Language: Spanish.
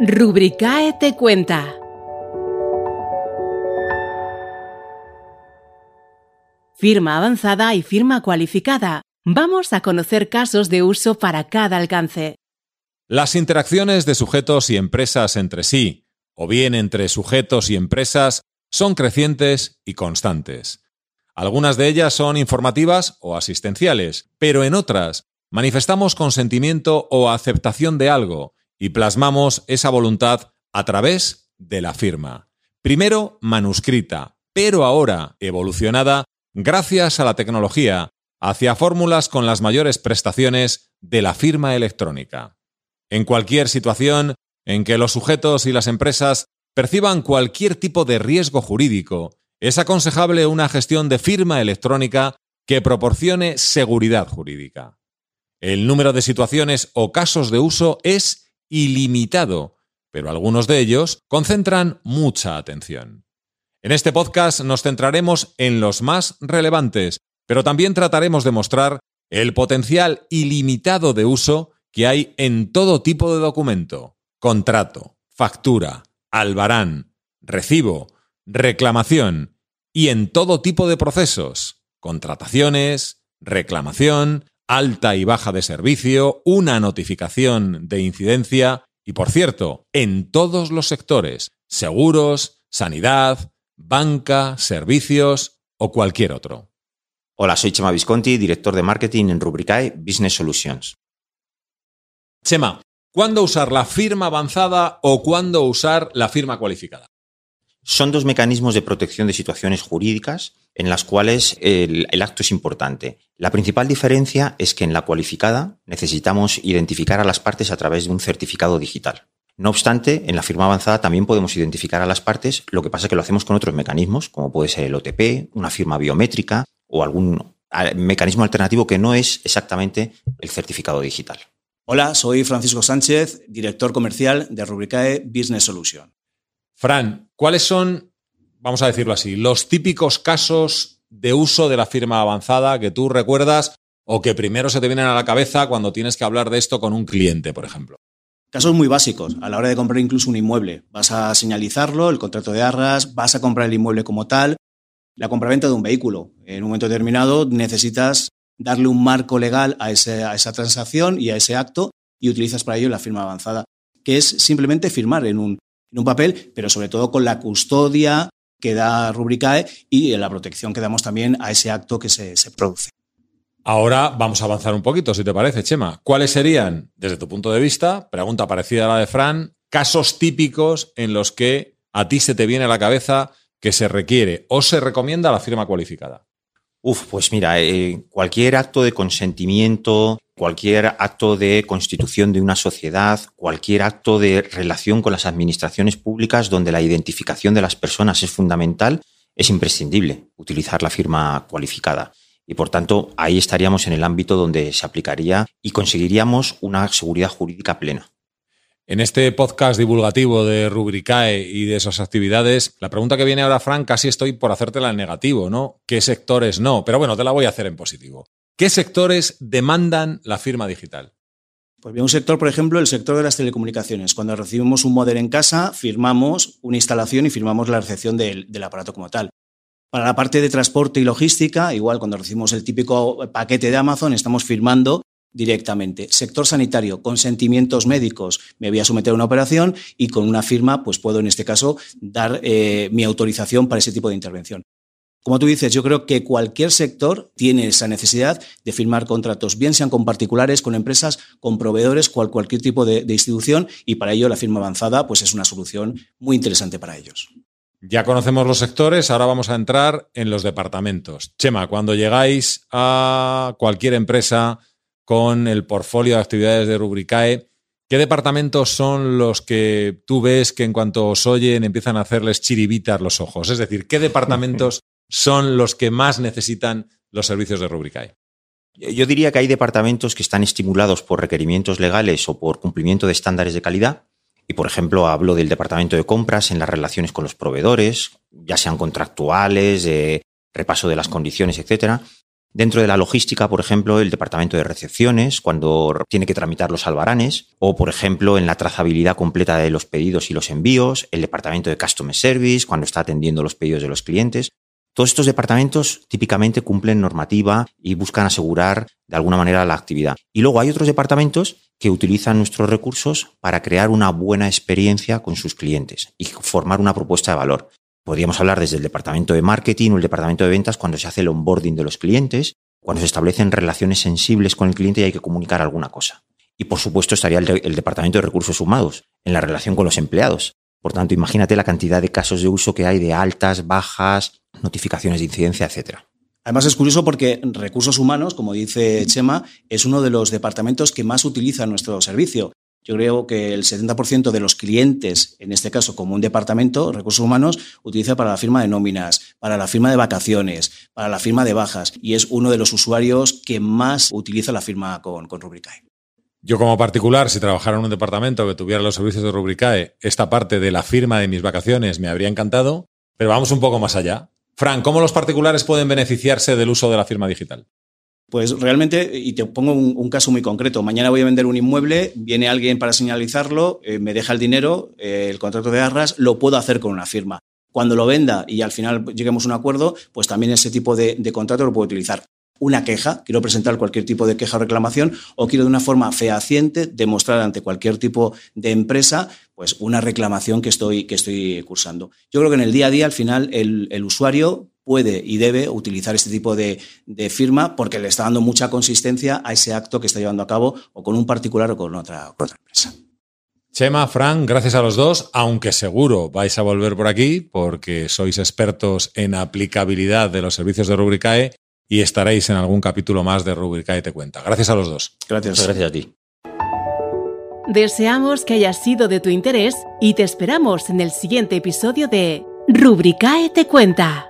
Rubricae te cuenta. Firma avanzada y firma cualificada. Vamos a conocer casos de uso para cada alcance. Las interacciones de sujetos y empresas entre sí, o bien entre sujetos y empresas, son crecientes y constantes. Algunas de ellas son informativas o asistenciales, pero en otras manifestamos consentimiento o aceptación de algo y plasmamos esa voluntad a través de la firma. Primero manuscrita, pero ahora evolucionada gracias a la tecnología hacia fórmulas con las mayores prestaciones de la firma electrónica. En cualquier situación en que los sujetos y las empresas perciban cualquier tipo de riesgo jurídico, es aconsejable una gestión de firma electrónica que proporcione seguridad jurídica. El número de situaciones o casos de uso es ilimitado, pero algunos de ellos concentran mucha atención. En este podcast nos centraremos en los más relevantes, pero también trataremos de mostrar el potencial ilimitado de uso que hay en todo tipo de documento, contrato, factura, albarán, recibo, reclamación y en todo tipo de procesos, contrataciones, reclamación, alta y baja de servicio, una notificación de incidencia y, por cierto, en todos los sectores, seguros, sanidad, banca, servicios o cualquier otro. Hola, soy Chema Visconti, director de marketing en Rubricae Business Solutions. Chema, ¿cuándo usar la firma avanzada o cuándo usar la firma cualificada? Son dos mecanismos de protección de situaciones jurídicas en las cuales el, acto es importante. La principal diferencia es que en la cualificada necesitamos identificar a las partes a través de un certificado digital. No obstante, en la firma avanzada también podemos identificar a las partes, lo que pasa es que lo hacemos con otros mecanismos, como puede ser el OTP, una firma biométrica o algún mecanismo alternativo que no es exactamente el certificado digital. Hola, soy Francisco Sánchez, director comercial de Rubricae Business Solution. Fran, ¿cuáles son, vamos a decirlo así, los típicos casos de uso de la firma avanzada que tú recuerdas o que primero se te vienen a la cabeza cuando tienes que hablar de esto con un cliente, por ejemplo? Casos muy básicos, a la hora de comprar incluso un inmueble. Vas a señalizarlo, el contrato de arras, vas a comprar el inmueble como tal, la compraventa de un vehículo. En un momento determinado necesitas darle un marco legal a, a esa transacción y a ese acto y utilizas para ello la firma avanzada, que es simplemente firmar en un, en un papel, pero sobre todo con la custodia que da Rubricae y la protección que damos también a ese acto que se, produce. Ahora vamos a avanzar un poquito, si te parece, Chema. ¿Cuáles serían, desde tu punto de vista, pregunta parecida a la de Fran, casos típicos en los que a ti se te viene a la cabeza que se requiere o se recomienda la firma cualificada? Uf, pues mira, eh, cualquier acto de consentimiento, cualquier acto de constitución de una sociedad, cualquier acto de relación con las administraciones públicas donde la identificación de las personas es fundamental, es imprescindible utilizar la firma cualificada. Y por tanto, ahí estaríamos en el ámbito donde se aplicaría y conseguiríamos una seguridad jurídica plena. En este podcast divulgativo de Rubricae y de esas actividades, la pregunta que viene ahora, Frank, casi estoy por hacértela en negativo, ¿no? ¿Qué sectores no? Pero bueno, te la voy a hacer en positivo. ¿Qué sectores demandan la firma digital? Pues bien, un sector, por ejemplo, el sector de las telecomunicaciones. Cuando recibimos un modelo en casa, firmamos una instalación y firmamos la recepción del, del, aparato como tal. Para la parte de transporte y logística, igual cuando recibimos el típico paquete de Amazon, estamos firmando directamente. Sector sanitario, consentimientos médicos, me voy a someter a una operación y con una firma, pues puedo en este caso dar eh, mi autorización para ese tipo de intervención. Como tú dices, yo creo que cualquier sector tiene esa necesidad de firmar contratos, bien sean con particulares, con empresas, con proveedores, cual, cualquier tipo de, institución, y para ello la firma avanzada pues es una solución muy interesante para ellos. Ya conocemos los sectores, ahora vamos a entrar en los departamentos. Chema, cuando llegáis a cualquier empresa con el portfolio de actividades de Rubricae, ¿qué departamentos son los que tú ves que en cuanto os oyen empiezan a hacerles chiribitas los ojos? Es decir, ¿qué departamentos son los que más necesitan los servicios de Rubricae? Yo diría que hay departamentos que están estimulados por requerimientos legales o por cumplimiento de estándares de calidad. Y, por ejemplo, hablo del departamento de compras en las relaciones con los proveedores, ya sean contractuales, repaso de las condiciones, etcétera. Dentro de la logística, por ejemplo, el departamento de recepciones, cuando tiene que tramitar los albaranes, o por ejemplo, en la trazabilidad completa de los pedidos y los envíos, el departamento de Customer Service, cuando está atendiendo los pedidos de los clientes. Todos estos departamentos típicamente cumplen normativa y buscan asegurar de alguna manera la actividad. Y luego hay otros departamentos que utilizan nuestros recursos para crear una buena experiencia con sus clientes y formar una propuesta de valor. Podríamos hablar desde el departamento de marketing o el departamento de ventas cuando se hace el onboarding de los clientes, cuando se establecen relaciones sensibles con el cliente y hay que comunicar alguna cosa. Y por supuesto estaría el, departamento de recursos humanos en la relación con los empleados. Por tanto, imagínate la cantidad de casos de uso que hay de altas, bajas, notificaciones de incidencia, etcétera. Además es curioso porque recursos humanos, como dice Chema, es uno de los departamentos que más utiliza nuestro servicio. Yo creo que el 70% de los clientes, en este caso como un departamento, recursos humanos, utiliza para la firma de nóminas, para la firma de vacaciones, para la firma de bajas y es uno de los usuarios que más utiliza la firma con, con Rubricae. Yo como particular, si trabajara en un departamento que tuviera los servicios de Rubricae, esta parte de la firma de mis vacaciones me habría encantado, pero vamos un poco más allá. Fran, ¿cómo los particulares pueden beneficiarse del uso de la firma digital? Pues realmente, y te pongo un, caso muy concreto, mañana voy a vender un inmueble, viene alguien para señalizarlo, eh, me deja el dinero, eh, el contrato de arras, lo puedo hacer con una firma. Cuando lo venda y al final lleguemos a un acuerdo, pues también ese tipo de, de contrato lo puedo utilizar una queja, quiero presentar cualquier tipo de queja o reclamación, o quiero de una forma fehaciente demostrar ante cualquier tipo de empresa pues una reclamación que estoy, que estoy cursando. Yo creo que en el día a día, al final, el, usuario puede y debe utilizar este tipo de, firma porque le está dando mucha consistencia a ese acto que está llevando a cabo o con un particular o con otra, otra empresa. Chema, Fran, gracias a los dos, aunque seguro vais a volver por aquí porque sois expertos en aplicabilidad de los servicios de Rubricae y estaréis en algún capítulo más de Rubricae Te Cuenta. Gracias a los dos. Gracias. Gracias a ti. Deseamos que haya sido de tu interés y te esperamos en el siguiente episodio de Rubricae Te Cuenta.